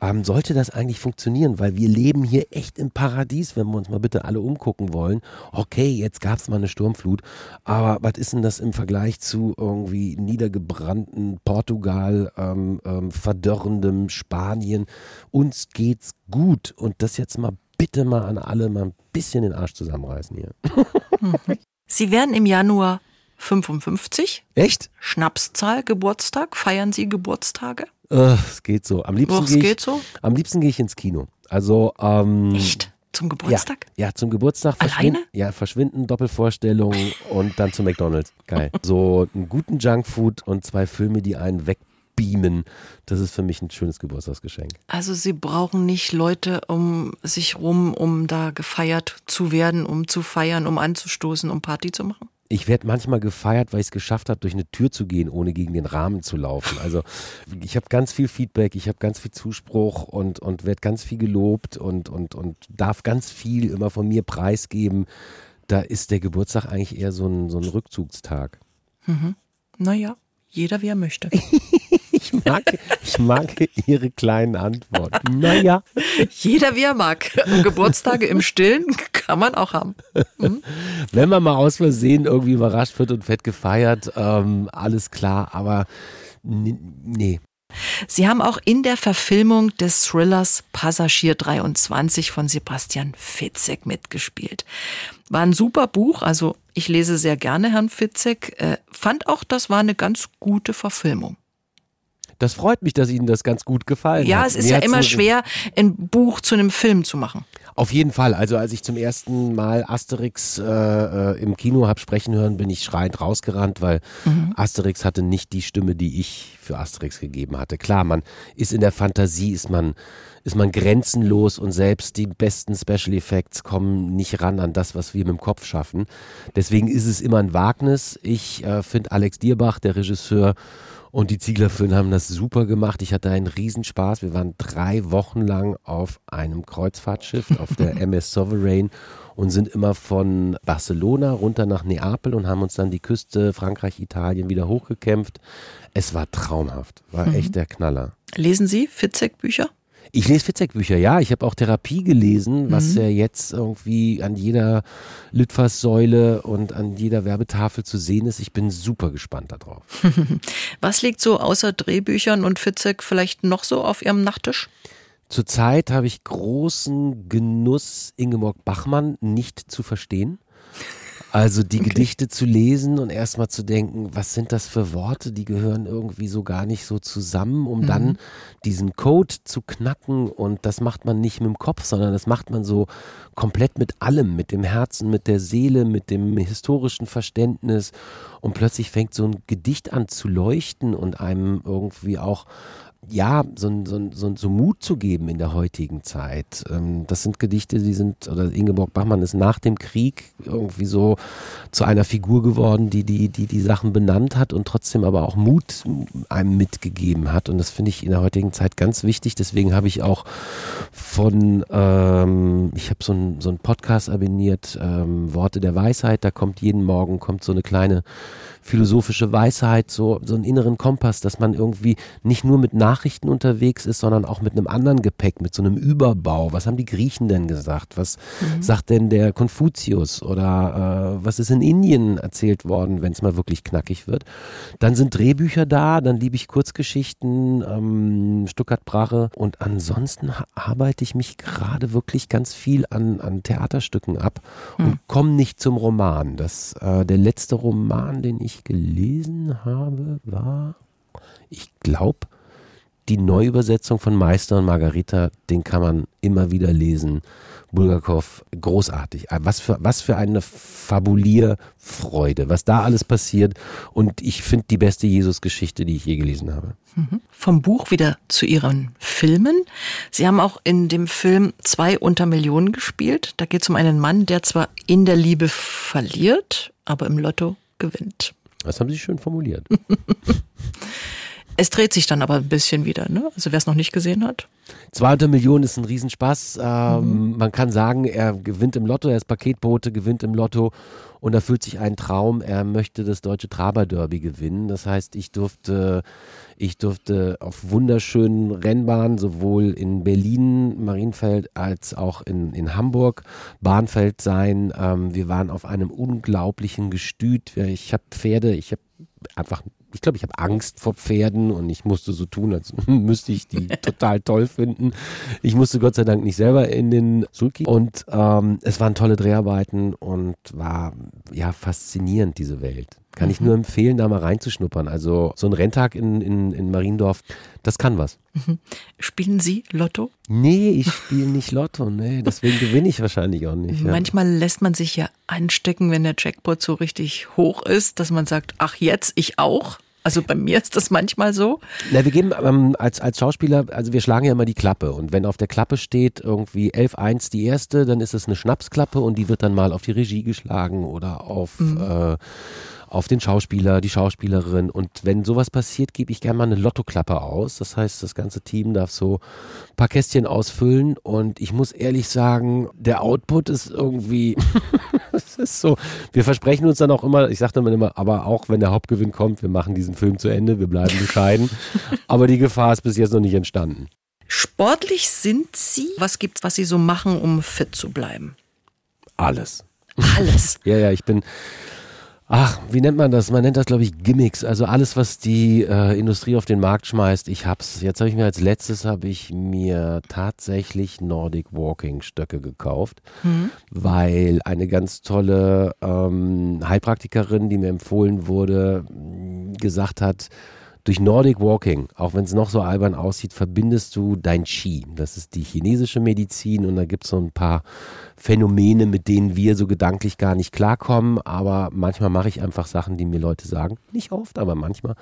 ähm, sollte das eigentlich funktionieren, weil wir leben hier echt im Paradies, wenn wir uns mal bitte alle umgucken wollen. Okay, jetzt gab es mal eine Sturmflut, aber was ist denn das im Vergleich zu irgendwie niedergebrannten Portugal, ähm, ähm, verdörrendem Spanien? Uns geht's gut und das jetzt mal bitte mal an alle mal ein bisschen den Arsch zusammenreißen hier. (laughs) Sie werden im Januar 55. Echt? Schnapszahl, Geburtstag. Feiern Sie Geburtstage? Äh, es geht so. Am liebsten gehe ich, so? Am liebsten gehe ich ins Kino. Also ähm, Echt? Zum Geburtstag? Ja, ja zum Geburtstag. Alleine? Ja, verschwinden, Doppelvorstellung und dann zu McDonalds. Geil. So einen guten Junkfood und zwei Filme, die einen wegbeamen. Das ist für mich ein schönes Geburtstagsgeschenk. Also Sie brauchen nicht Leute um sich rum, um da gefeiert zu werden, um zu feiern, um anzustoßen, um Party zu machen? Ich werde manchmal gefeiert, weil ich es geschafft habe, durch eine Tür zu gehen, ohne gegen den Rahmen zu laufen. Also ich habe ganz viel Feedback, ich habe ganz viel Zuspruch und, und werde ganz viel gelobt und, und, und darf ganz viel immer von mir preisgeben. Da ist der Geburtstag eigentlich eher so ein, so ein Rückzugstag. Mhm. Naja, jeder wie er möchte. (laughs) ich, mag, ich mag Ihre kleinen Antworten. (laughs) Naja. Jeder wie er mag. Geburtstage im Stillen kann man auch haben. (laughs) Mhm. Wenn man mal aus Versehen irgendwie überrascht wird und fett gefeiert, ähm, alles klar, aber nee. Sie haben auch in der Verfilmung des Thrillers Passagier 23 von Sebastian Fitzek mitgespielt. War ein super Buch, also ich lese sehr gerne Herrn Fitzek, äh, fand auch, das war eine ganz gute Verfilmung. Das freut mich, dass Ihnen das ganz gut gefallen ja, hat. Ja, es ist Mir ja immer schwer, ein Buch zu einem Film zu machen. Auf jeden Fall. Also als ich zum ersten Mal Asterix äh, äh, im Kino habe sprechen hören, bin ich schreiend rausgerannt, weil mhm. Asterix hatte nicht die Stimme, die ich für Asterix gegeben hatte. Klar, man ist in der Fantasie, ist man, ist man grenzenlos und selbst die besten Special Effects kommen nicht ran an das, was wir mit dem Kopf schaffen. Deswegen ist es immer ein Wagnis. Ich äh, finde Alex Dierbach, der Regisseur, und die Zieglerföhn haben das super gemacht. Ich hatte einen Riesenspaß. Wir waren drei Wochen lang auf einem Kreuzfahrtschiff, auf der (laughs) MS Sovereign und sind immer von Barcelona runter nach Neapel und haben uns dann die Küste Frankreich, Italien wieder hochgekämpft. Es war traumhaft, war mhm. echt der Knaller. Lesen Sie Fitzek-Bücher? Ich lese Fitzek-Bücher, ja. Ich habe auch Therapie gelesen, was mhm. ja jetzt irgendwie an jeder Litfaßsäule und an jeder Werbetafel zu sehen ist. Ich bin super gespannt darauf. (laughs) was liegt so außer Drehbüchern und Fitzek vielleicht noch so auf Ihrem Nachttisch? Zurzeit habe ich großen Genuss, Ingeborg Bachmann nicht zu verstehen. Also die okay. Gedichte zu lesen und erstmal zu denken, was sind das für Worte, die gehören irgendwie so gar nicht so zusammen, um mhm. dann diesen Code zu knacken. Und das macht man nicht mit dem Kopf, sondern das macht man so komplett mit allem, mit dem Herzen, mit der Seele, mit dem historischen Verständnis. Und plötzlich fängt so ein Gedicht an zu leuchten und einem irgendwie auch ja, so, so, so, so Mut zu geben in der heutigen Zeit. Ähm, das sind Gedichte, die sind, oder Ingeborg Bachmann ist nach dem Krieg irgendwie so zu einer Figur geworden, die die, die, die Sachen benannt hat und trotzdem aber auch Mut einem mitgegeben hat. Und das finde ich in der heutigen Zeit ganz wichtig. Deswegen habe ich auch von, ähm, ich habe so einen so Podcast abonniert, ähm, Worte der Weisheit, da kommt jeden Morgen, kommt so eine kleine philosophische Weisheit, so, so einen inneren Kompass, dass man irgendwie nicht nur mit Nachrichten unterwegs ist, sondern auch mit einem anderen Gepäck, mit so einem Überbau. Was haben die Griechen denn gesagt? Was mhm. sagt denn der Konfuzius? Oder äh, was ist in Indien erzählt worden, wenn es mal wirklich knackig wird? Dann sind Drehbücher da, dann liebe ich Kurzgeschichten, ähm, Stuttgart Brache und ansonsten arbeite ich mich gerade wirklich ganz viel an, an Theaterstücken ab und mhm. komme nicht zum Roman. Das, äh, der letzte Roman, den ich gelesen habe, war, ich glaube, die Neuübersetzung von Meister und Margarita, den kann man immer wieder lesen. Bulgakov, großartig. Was für, was für eine Fabulierfreude, was da alles passiert. Und ich finde die beste Jesus-Geschichte, die ich je gelesen habe. Mhm. Vom Buch wieder zu Ihren Filmen. Sie haben auch in dem Film zwei unter Millionen gespielt. Da geht es um einen Mann, der zwar in der Liebe verliert, aber im Lotto gewinnt. Das haben Sie schön formuliert. (laughs) es dreht sich dann aber ein bisschen wieder, ne? Also wer es noch nicht gesehen hat. 200 Millionen ist ein Riesenspaß. Ähm, mhm. Man kann sagen, er gewinnt im Lotto, er ist Paketbote, gewinnt im Lotto und erfüllt sich ein Traum. Er möchte das deutsche Traber-Derby gewinnen. Das heißt, ich durfte, ich durfte auf wunderschönen Rennbahnen sowohl in Berlin, Marienfeld, als auch in, in Hamburg, Bahnfeld sein. Ähm, wir waren auf einem unglaublichen Gestüt. Ich habe Pferde, ich habe einfach ich glaube, ich habe Angst vor Pferden und ich musste so tun, als (laughs) müsste ich die (laughs) total toll finden. Ich musste Gott sei Dank nicht selber in den Sulki und ähm, es waren tolle Dreharbeiten und war ja faszinierend, diese Welt. Kann ich mhm. nur empfehlen, da mal reinzuschnuppern. Also so ein Renntag in, in, in Mariendorf, das kann was. Mhm. Spielen Sie Lotto? Nee, ich spiele nicht Lotto. Nee, deswegen gewinne ich wahrscheinlich auch nicht. Ja. Manchmal lässt man sich ja anstecken, wenn der Jackpot so richtig hoch ist, dass man sagt, ach jetzt, ich auch. Also bei mir ist das manchmal so. Na, wir geben ähm, als, als Schauspieler, also wir schlagen ja immer die Klappe. Und wenn auf der Klappe steht irgendwie 11.1 die erste, dann ist es eine Schnapsklappe und die wird dann mal auf die Regie geschlagen oder auf mhm. äh, auf den Schauspieler, die Schauspielerin. Und wenn sowas passiert, gebe ich gerne mal eine Lottoklappe aus. Das heißt, das ganze Team darf so ein paar Kästchen ausfüllen. Und ich muss ehrlich sagen, der Output ist irgendwie, (laughs) es ist so, wir versprechen uns dann auch immer, ich sage dann immer, aber auch wenn der Hauptgewinn kommt, wir machen diesen Film zu Ende, wir bleiben bescheiden. (laughs) aber die Gefahr ist bis jetzt noch nicht entstanden. Sportlich sind Sie? Was gibt's, was Sie so machen, um fit zu bleiben? Alles. Alles. (laughs) ja, ja, ich bin Ach, wie nennt man das? Man nennt das, glaube ich, Gimmicks. Also alles, was die äh, Industrie auf den Markt schmeißt. Ich hab's. Jetzt habe ich mir als letztes habe ich mir tatsächlich Nordic Walking Stöcke gekauft, mhm. weil eine ganz tolle ähm, Heilpraktikerin, die mir empfohlen wurde, gesagt hat, durch Nordic Walking, auch wenn es noch so albern aussieht, verbindest du dein Qi. Das ist die chinesische Medizin und da gibt es so ein paar Phänomene, mit denen wir so gedanklich gar nicht klarkommen. Aber manchmal mache ich einfach Sachen, die mir Leute sagen. Nicht oft, aber manchmal.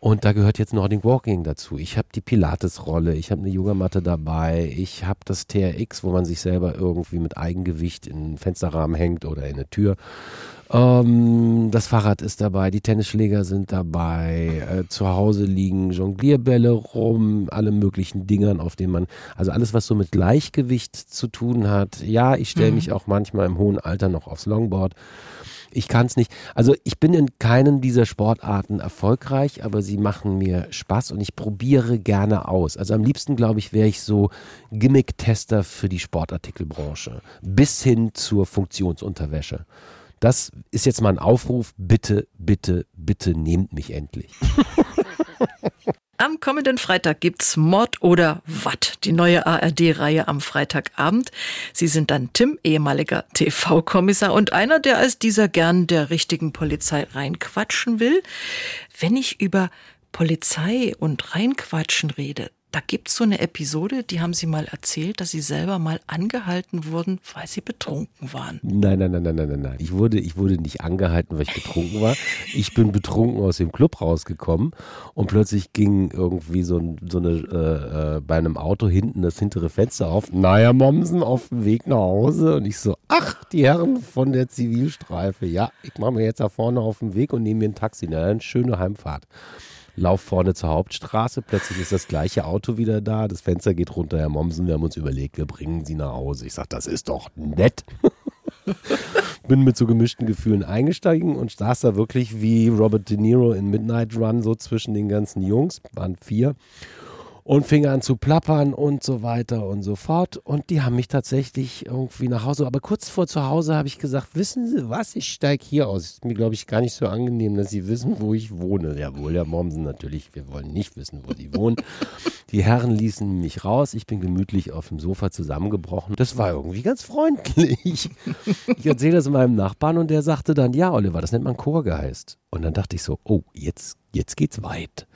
Und da gehört jetzt Nordic Walking dazu. Ich habe die Pilates-Rolle, ich habe eine Yogamatte dabei, ich habe das TRX, wo man sich selber irgendwie mit Eigengewicht in einen Fensterrahmen hängt oder in eine Tür. Ähm, das Fahrrad ist dabei, die Tennisschläger sind dabei, äh, zu Hause liegen Jonglierbälle rum, alle möglichen Dingern, auf denen man, also alles, was so mit Gleichgewicht zu tun hat. Ja, ich stelle mhm. mich auch manchmal im hohen Alter noch aufs Longboard. Ich kann es nicht. Also ich bin in keinen dieser Sportarten erfolgreich, aber sie machen mir Spaß und ich probiere gerne aus. Also am liebsten, glaube ich, wäre ich so Gimmick-Tester für die Sportartikelbranche. Bis hin zur Funktionsunterwäsche. Das ist jetzt mal ein Aufruf. Bitte, bitte, bitte nehmt mich endlich. (laughs) Am kommenden Freitag gibt's Mord oder Watt, die neue ARD-Reihe am Freitagabend. Sie sind dann Tim, ehemaliger TV-Kommissar und einer, der als dieser gern der richtigen Polizei reinquatschen will. Wenn ich über Polizei und reinquatschen rede, da gibt's so eine Episode, die haben Sie mal erzählt, dass Sie selber mal angehalten wurden, weil Sie betrunken waren. Nein, nein, nein, nein, nein, nein. Ich wurde, ich wurde nicht angehalten, weil ich betrunken war. Ich bin betrunken aus dem Club rausgekommen und plötzlich ging irgendwie so, so eine, äh, äh, bei einem Auto hinten das hintere Fenster auf. Naja, Mommsen auf dem Weg nach Hause. Und ich so, ach, die Herren von der Zivilstreife. Ja, ich mache mir jetzt da vorne auf den Weg und nehme mir ein Taxi. Na, eine schöne Heimfahrt lauf vorne zur Hauptstraße, plötzlich ist das gleiche Auto wieder da, das Fenster geht runter, Herr Mommsen, wir haben uns überlegt, wir bringen Sie nach Hause. Ich sage, das ist doch nett. (laughs) Bin mit so gemischten Gefühlen eingestiegen und saß da wirklich wie Robert De Niro in Midnight Run, so zwischen den ganzen Jungs, waren vier und fing an zu plappern und so weiter und so fort. Und die haben mich tatsächlich irgendwie nach Hause. Aber kurz vor zu Hause habe ich gesagt, wissen Sie was, ich steige hier aus. Ist mir, glaube ich, gar nicht so angenehm, dass Sie wissen, wo ich wohne. Jawohl, Herr Mommsen, natürlich, wir wollen nicht wissen, wo Sie wohnen. Die Herren ließen mich raus. Ich bin gemütlich auf dem Sofa zusammengebrochen. Das war irgendwie ganz freundlich. Ich erzähle das meinem Nachbarn und der sagte dann, ja, Oliver, das nennt man Chorgeist. Und dann dachte ich so, oh, jetzt, jetzt geht's weit.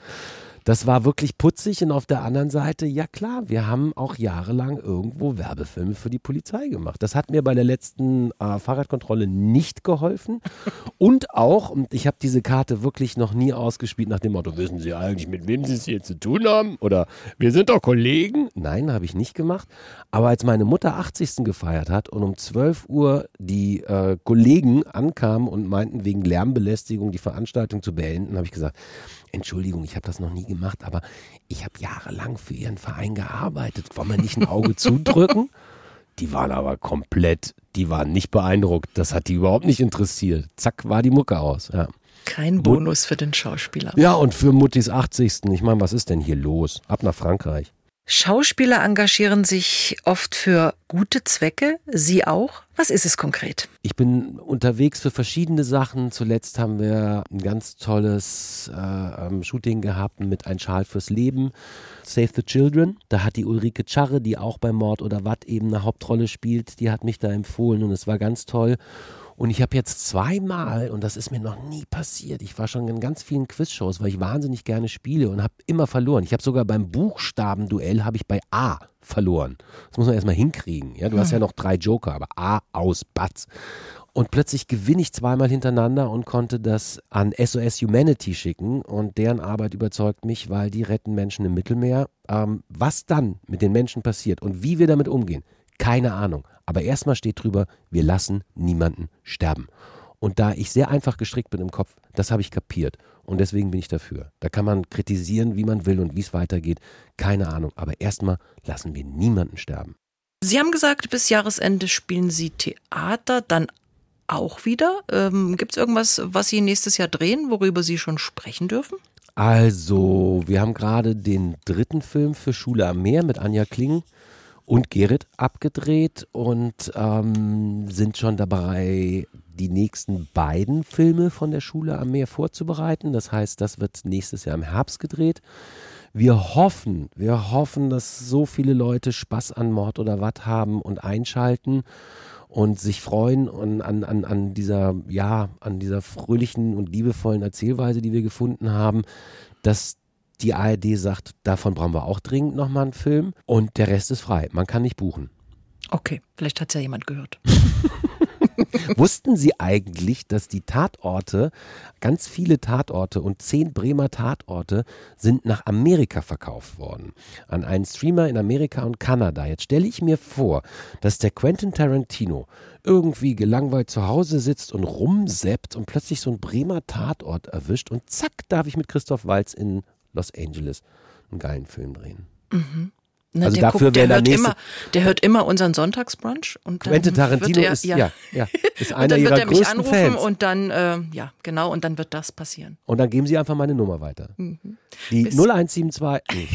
Das war wirklich putzig und auf der anderen Seite, ja klar, wir haben auch jahrelang irgendwo Werbefilme für die Polizei gemacht. Das hat mir bei der letzten äh, Fahrradkontrolle nicht geholfen. (laughs) Und auch, und ich habe diese Karte wirklich noch nie ausgespielt nach dem Motto, wissen Sie eigentlich, mit wem Sie es hier zu tun haben? Oder wir sind doch Kollegen. Nein, habe ich nicht gemacht. Aber als meine Mutter 80. gefeiert hat und um 12 Uhr die äh, Kollegen ankamen und meinten, wegen Lärmbelästigung die Veranstaltung zu beenden, habe ich gesagt, Entschuldigung, ich habe das noch nie gemacht, aber ich habe jahrelang für Ihren Verein gearbeitet. Wollen wir nicht ein Auge (laughs) zudrücken? Die waren aber komplett, die waren nicht beeindruckt. Das hat die überhaupt nicht interessiert. Zack, war die Mucke aus. Ja. Kein Bonus für den Schauspieler. Ja, und für Muttis 80. Ich meine, was ist denn hier los? Ab nach Frankreich. Schauspieler engagieren sich oft für gute Zwecke. Sie auch? Was ist es konkret? Ich bin unterwegs für verschiedene Sachen. Zuletzt haben wir ein ganz tolles äh, ähm, Shooting gehabt mit Ein Schal fürs Leben, Save the Children. Da hat die Ulrike Charre, die auch bei Mord oder Watt eben eine Hauptrolle spielt, die hat mich da empfohlen und es war ganz toll. Und ich habe jetzt zweimal, und das ist mir noch nie passiert, ich war schon in ganz vielen Quizshows, weil ich wahnsinnig gerne spiele und habe immer verloren. Ich habe sogar beim Buchstabenduell habe ich bei A verloren. Das muss man erstmal hinkriegen. Ja, du hast ja noch drei Joker, aber A aus Batz. Und plötzlich gewinne ich zweimal hintereinander und konnte das an SOS Humanity schicken. Und deren Arbeit überzeugt mich, weil die retten Menschen im Mittelmeer. Ähm, was dann mit den Menschen passiert und wie wir damit umgehen, keine Ahnung. Aber erstmal steht drüber, wir lassen niemanden sterben. Und da ich sehr einfach gestrickt bin im Kopf, das habe ich kapiert. Und deswegen bin ich dafür. Da kann man kritisieren, wie man will und wie es weitergeht. Keine Ahnung. Aber erstmal lassen wir niemanden sterben. Sie haben gesagt, bis Jahresende spielen Sie Theater, dann auch wieder. Ähm, Gibt es irgendwas, was Sie nächstes Jahr drehen, worüber Sie schon sprechen dürfen? Also, wir haben gerade den dritten Film für Schule am Meer mit Anja Kling und Gerrit abgedreht und ähm, sind schon dabei, die nächsten beiden Filme von der Schule am Meer vorzubereiten. Das heißt, das wird nächstes Jahr im Herbst gedreht. Wir hoffen, wir hoffen, dass so viele Leute Spaß an Mord oder Watt haben und einschalten und sich freuen und an, an, an dieser, ja, an dieser fröhlichen und liebevollen Erzählweise, die wir gefunden haben, dass die ARD sagt, davon brauchen wir auch dringend nochmal einen Film und der Rest ist frei. Man kann nicht buchen. Okay, vielleicht hat es ja jemand gehört. (laughs) Wussten Sie eigentlich, dass die Tatorte, ganz viele Tatorte und zehn Bremer Tatorte sind nach Amerika verkauft worden? An einen Streamer in Amerika und Kanada. Jetzt stelle ich mir vor, dass der Quentin Tarantino irgendwie gelangweilt zu Hause sitzt und rumseppt und plötzlich so einen Bremer Tatort erwischt und zack, darf ich mit Christoph Walz in Los Angeles einen geilen Film drehen. Mhm. Na, Also der dafür guckt- wäre der, hört nächste- immer, der hört immer unseren Sonntagsbrunch. Und dann Quentin Tarantino wird er, ist, ja, ja, ja, ist (laughs) Und einer dann wird er mich anrufen Fans. und dann, äh, ja, genau, und dann wird das passieren. Und dann geben Sie einfach meine Nummer weiter. Die Mhm. Bis- 0172. Nee.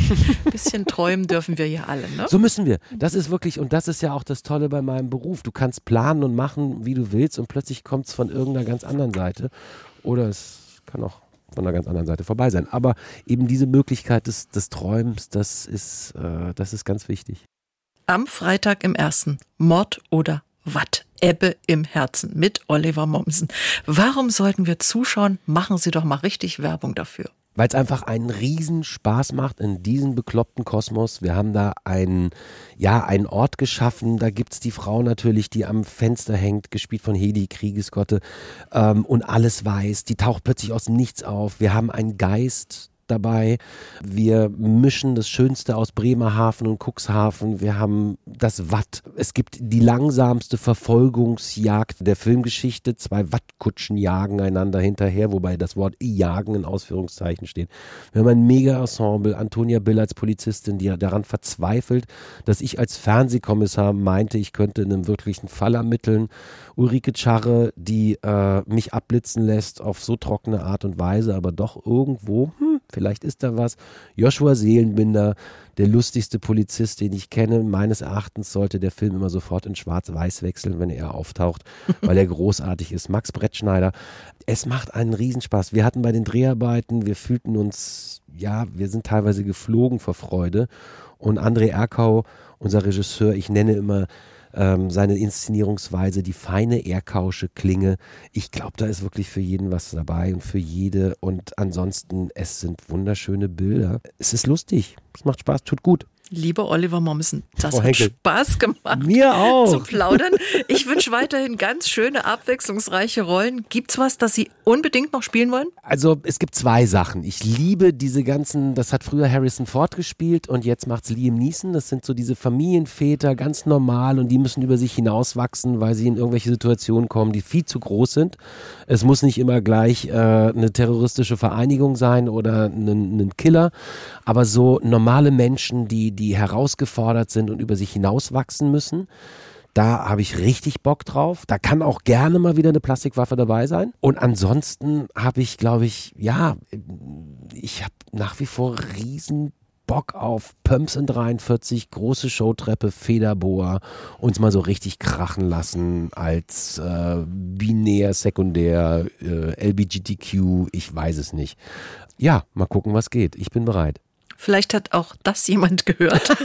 (laughs) Bisschen träumen dürfen wir hier alle, ne? So müssen wir. Das ist wirklich, und das ist ja auch das Tolle bei meinem Beruf. Du kannst planen und machen, wie du willst, und plötzlich kommt es von irgendeiner ganz anderen Seite. Oder es kann auch von einer ganz anderen Seite vorbei sein. Aber eben diese Möglichkeit des, des Träumens, das ist, äh, das ist ganz wichtig. Am Freitag im ersten Mord oder Watt. Ebbe im Herzen mit Oliver Mommsen. Warum sollten wir zuschauen? Machen Sie doch mal richtig Werbung dafür. Weil es einfach einen riesen Spaß macht in diesem bekloppten Kosmos. Wir haben da einen, ja, einen Ort geschaffen. Da gibt's die Frau natürlich, die am Fenster hängt, gespielt von Hedi Kriegesgotte ähm, und alles weiß. Die taucht plötzlich aus dem Nichts auf. Wir haben einen Geist dabei. Wir mischen das Schönste aus Bremerhaven und Cuxhaven. Wir haben das Watt. Es gibt die langsamste Verfolgungsjagd der Filmgeschichte. Zwei Wattkutschen jagen einander hinterher, wobei das Wort jagen in Ausführungszeichen steht. Wir haben ein Mega-Ensemble. Antonia Bill als Polizistin, die daran verzweifelt, dass ich als Fernsehkommissar meinte, ich könnte einen wirklichen Fall ermitteln. Ulrike Scharre, die äh, mich abblitzen lässt auf so trockene Art und Weise, aber doch irgendwo, hm, vielleicht ist da was. Joshua Seelenbinder, der lustigste Polizist, den ich kenne. Meines Erachtens sollte der Film immer sofort in Schwarz-Weiß wechseln, wenn er auftaucht, (laughs) weil er großartig ist. Max Brettschneider. Es macht einen Riesenspaß. Wir hatten bei den Dreharbeiten, wir fühlten uns, ja, wir sind teilweise geflogen vor Freude. Und André Erkau, unser Regisseur, ich nenne immer ähm, seine Inszenierungsweise, die feine Erkausche Klinge. Ich glaube, da ist wirklich für jeden was dabei und für jede. Und ansonsten, es sind wunderschöne Bilder. Es ist lustig. Es macht Spaß, tut gut. Lieber Oliver Mommsen, das Frau hat Henkel. Spaß gemacht. Mir Zu auch. plaudern. Ich wünsche weiterhin ganz schöne, abwechslungsreiche Rollen. Gibt's was, das Sie unbedingt noch spielen wollen? Also es gibt zwei Sachen. Ich liebe diese ganzen, das hat früher Harrison Ford gespielt und jetzt macht's Liam Neeson. Das sind so diese Familienväter, ganz normal und die müssen über sich hinauswachsen, weil sie in irgendwelche Situationen kommen, die viel zu groß sind. Es muss nicht immer gleich äh, eine terroristische Vereinigung sein oder ein, ein Killer, aber so normale Menschen, die, die herausgefordert sind und über sich hinauswachsen müssen. Da habe ich richtig Bock drauf. Da kann auch gerne mal wieder eine Plastikwaffe dabei sein. Und ansonsten habe ich, glaube ich, ja, ich habe nach wie vor riesen Bock auf Pumps in 43, große Showtreppe, Federboa, uns mal so richtig krachen lassen als äh, binär, sekundär, äh, LBGTQ, ich weiß es nicht. Ja, mal gucken, was geht. Ich bin bereit. Vielleicht hat auch das jemand gehört.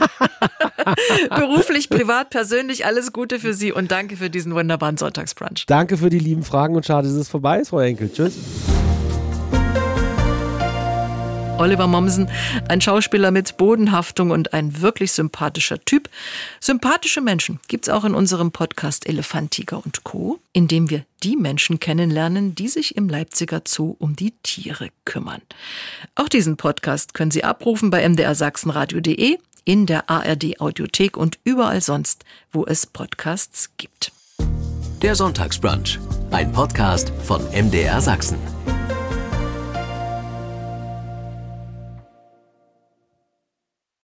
(laughs) Beruflich, privat, persönlich, alles Gute für Sie und danke für diesen wunderbaren Sonntagsbrunch. Danke für die lieben Fragen und schade, dass es vorbei ist, Frau Enkel. Tschüss. Oliver Mommsen, ein Schauspieler mit Bodenhaftung und ein wirklich sympathischer Typ. Sympathische Menschen gibt's auch in unserem Podcast Elefantiger und Co., in dem wir die Menschen kennenlernen, die sich im Leipziger Zoo um die Tiere kümmern. Auch diesen Podcast können Sie abrufen bei mdrsachsenradio.de, in der ARD Audiothek und überall sonst, wo es Podcasts gibt. Der Sonntagsbrunch, ein Podcast von MDR Sachsen.